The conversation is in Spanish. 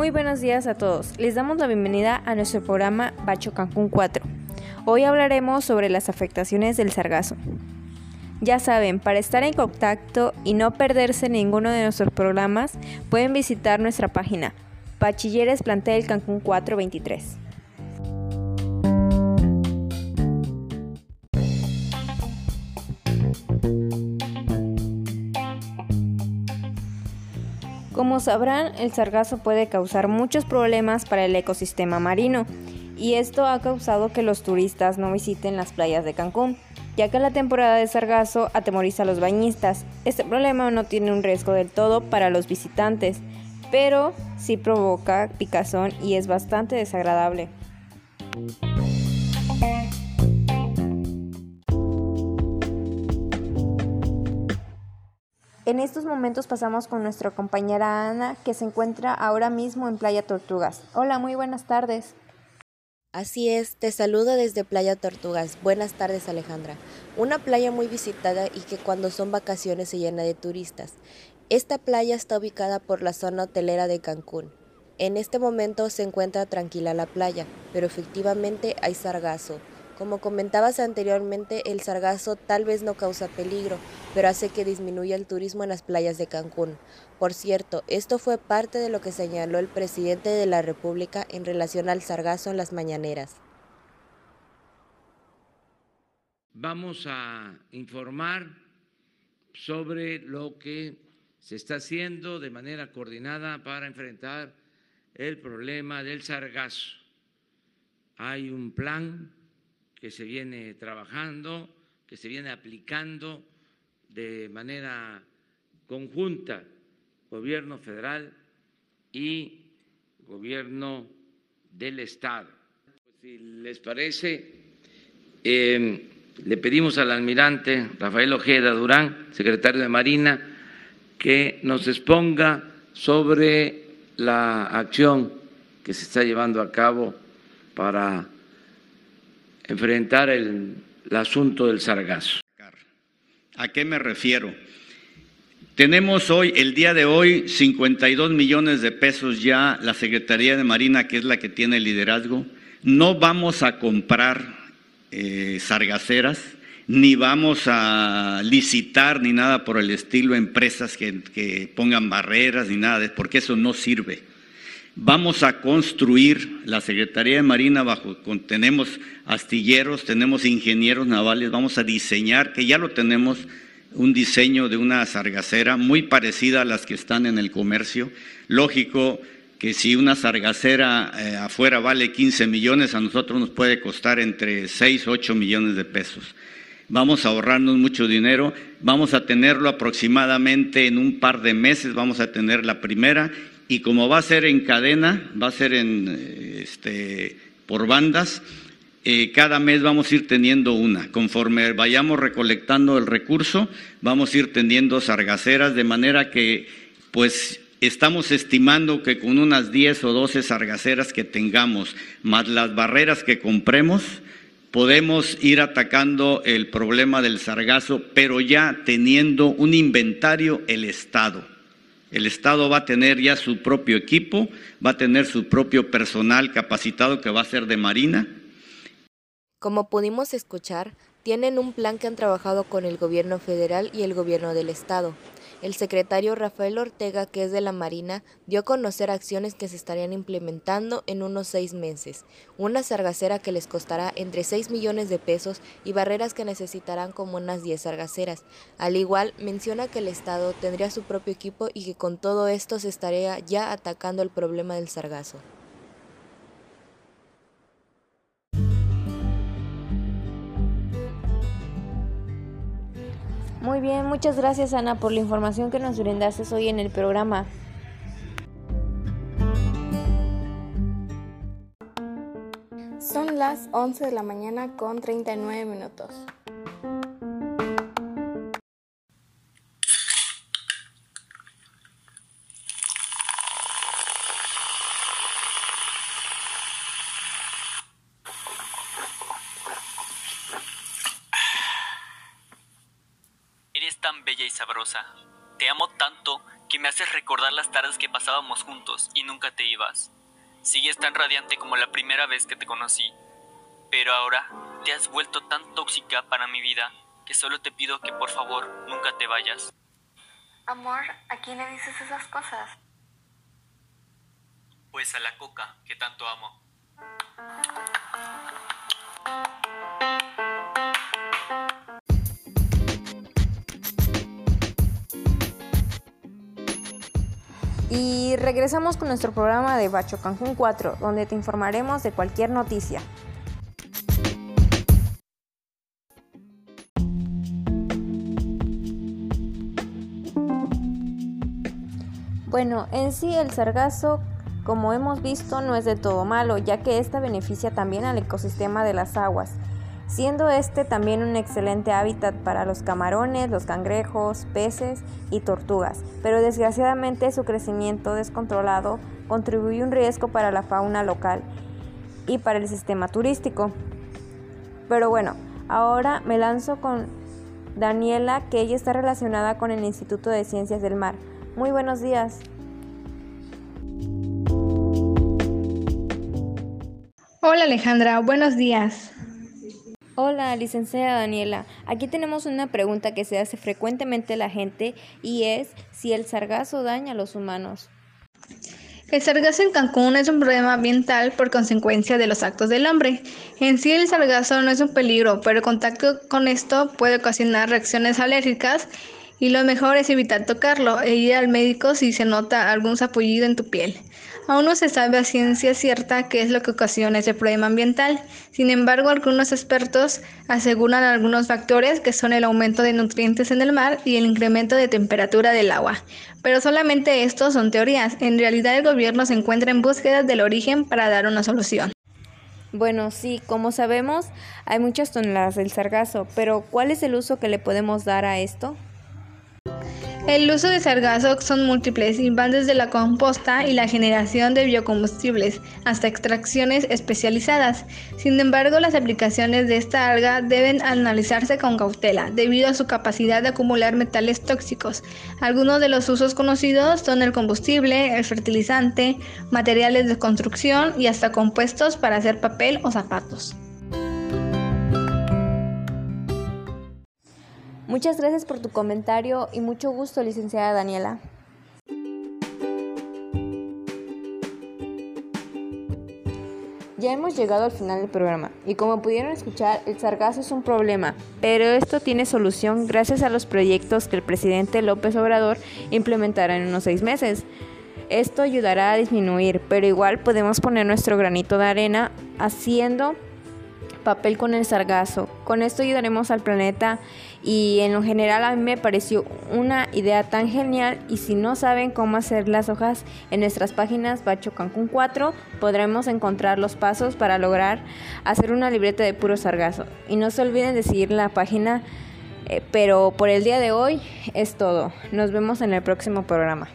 Muy buenos días a todos. Les damos la bienvenida a nuestro programa Bacho Cancún 4. Hoy hablaremos sobre las afectaciones del sargazo. Ya saben, para estar en contacto y no perderse ninguno de nuestros programas, pueden visitar nuestra página Bachilleres Plantel Cancún 423. Como sabrán, el sargazo puede causar muchos problemas para el ecosistema marino y esto ha causado que los turistas no visiten las playas de Cancún, ya que la temporada de sargazo atemoriza a los bañistas. Este problema no tiene un riesgo del todo para los visitantes, pero sí provoca picazón y es bastante desagradable. En estos momentos pasamos con nuestra compañera Ana, que se encuentra ahora mismo en Playa Tortugas. Hola, muy buenas tardes. Así es, te saludo desde Playa Tortugas. Buenas tardes Alejandra. Una playa muy visitada y que cuando son vacaciones se llena de turistas. Esta playa está ubicada por la zona hotelera de Cancún. En este momento se encuentra tranquila la playa, pero efectivamente hay sargazo, como comentabas anteriormente, el sargazo tal vez no causa peligro, pero hace que disminuya el turismo en las playas de Cancún. Por cierto, esto fue parte de lo que señaló el presidente de la República en relación al sargazo en las mañaneras. Vamos a informar sobre lo que se está haciendo de manera coordinada para enfrentar el problema del sargazo. Hay un plan que se viene trabajando, que se viene aplicando de manera conjunta, gobierno federal y gobierno del Estado. Si les parece, em, le pedimos al almirante Rafael Ojeda Durán, secretario de Marina, que nos exponga sobre la acción que se está llevando a cabo para enfrentar el, asunto del sargazo. ¿A qué me refiero? Tenemos hoy, el día de hoy, 52 millones de pesos ya la Secretaría de Marina, que es la que tiene el liderazgo. No vamos a comprar eh, sargaceras, ni vamos a licitar ni nada por el estilo empresas que, que pongan barreras ni nada, porque eso no sirve. Vamos a construir la Secretaría de Marina bajo, tenemos astilleros, tenemos ingenieros navales, vamos a diseñar, que ya lo tenemos, un diseño de una sargacera muy parecida a las que están en el comercio. Lógico que si una sargacera eh, afuera vale 15 millones, a nosotros nos puede costar entre 6 o 8 millones de pesos. Vamos a ahorrarnos mucho dinero, vamos a tenerlo aproximadamente en un par de meses, vamos a tener la primera y como va a ser en cadena, va a ser en, este, por bandas, eh, cada mes vamos a ir teniendo una. Conforme vayamos recolectando el recurso, vamos a ir teniendo sargaceras, de manera que, pues, estamos estimando que con unas 10 o 12 sargaceras que tengamos, más las barreras que compremos, podemos ir atacando el problema del sargazo, pero ya teniendo un inventario el Estado. El Estado va a tener ya su propio equipo, va a tener su propio personal capacitado que va a ser de Marina. Como pudimos escuchar, tienen un plan que han trabajado con el gobierno federal y el gobierno del Estado. El secretario Rafael Ortega, que es de la Marina, dio a conocer acciones que se estarían implementando en unos seis meses. Una sargacera que les costará entre 6 millones de pesos y barreras que necesitarán como unas 10 sargaceras. Al igual, menciona que el Estado tendría su propio equipo y que con todo esto se estaría ya atacando el problema del sargazo. Muy bien, muchas gracias Ana por la información que nos brindaste hoy en el programa. Son las 11 de la mañana con 39 minutos. Y sabrosa. Te amo tanto que me haces recordar las tardes que pasábamos juntos y nunca te ibas. Sigues tan radiante como la primera vez que te conocí, pero ahora te has vuelto tan tóxica para mi vida que solo te pido que por favor nunca te vayas. Amor, ¿a quién le dices esas cosas? Pues a la coca que tanto amo. Y regresamos con nuestro programa de Bacho Cancún 4, donde te informaremos de cualquier noticia. Bueno, en sí el sargazo, como hemos visto, no es de todo malo, ya que esta beneficia también al ecosistema de las aguas, siendo este también un excelente hábitat para los camarones, los cangrejos, peces y tortugas, pero desgraciadamente su crecimiento descontrolado contribuye un riesgo para la fauna local y para el sistema turístico. Pero bueno, ahora me lanzo con Daniela, que ella está relacionada con el Instituto de Ciencias del Mar. Muy buenos días. Hola Alejandra, buenos días. Hola, licenciada Daniela. Aquí tenemos una pregunta que se hace frecuentemente la gente y es si el sargazo daña a los humanos. El sargazo en Cancún es un problema ambiental por consecuencia de los actos del hombre. En sí el sargazo no es un peligro, pero el contacto con esto puede ocasionar reacciones alérgicas y lo mejor es evitar tocarlo e ir al médico si se nota algún sapullido en tu piel. Aún no se sabe a ciencia cierta qué es lo que ocasiona ese problema ambiental. Sin embargo, algunos expertos aseguran algunos factores que son el aumento de nutrientes en el mar y el incremento de temperatura del agua. Pero solamente estos son teorías. En realidad el gobierno se encuentra en búsqueda del origen para dar una solución. Bueno, sí, como sabemos, hay muchas toneladas del sargazo, pero ¿cuál es el uso que le podemos dar a esto? El uso de sargazo son múltiples y van desde la composta y la generación de biocombustibles hasta extracciones especializadas. Sin embargo, las aplicaciones de esta alga deben analizarse con cautela debido a su capacidad de acumular metales tóxicos. Algunos de los usos conocidos son el combustible, el fertilizante, materiales de construcción y hasta compuestos para hacer papel o zapatos. Muchas gracias por tu comentario y mucho gusto, licenciada Daniela. Ya hemos llegado al final del programa y como pudieron escuchar, el sargazo es un problema, pero esto tiene solución gracias a los proyectos que el presidente López Obrador implementará en unos seis meses. Esto ayudará a disminuir, pero igual podemos poner nuestro granito de arena haciendo papel con el sargazo. Con esto ayudaremos al planeta y en lo general a mí me pareció una idea tan genial y si no saben cómo hacer las hojas en nuestras páginas Bacho Cancún 4 podremos encontrar los pasos para lograr hacer una libreta de puro sargazo. Y no se olviden de seguir la página, eh, pero por el día de hoy es todo. Nos vemos en el próximo programa.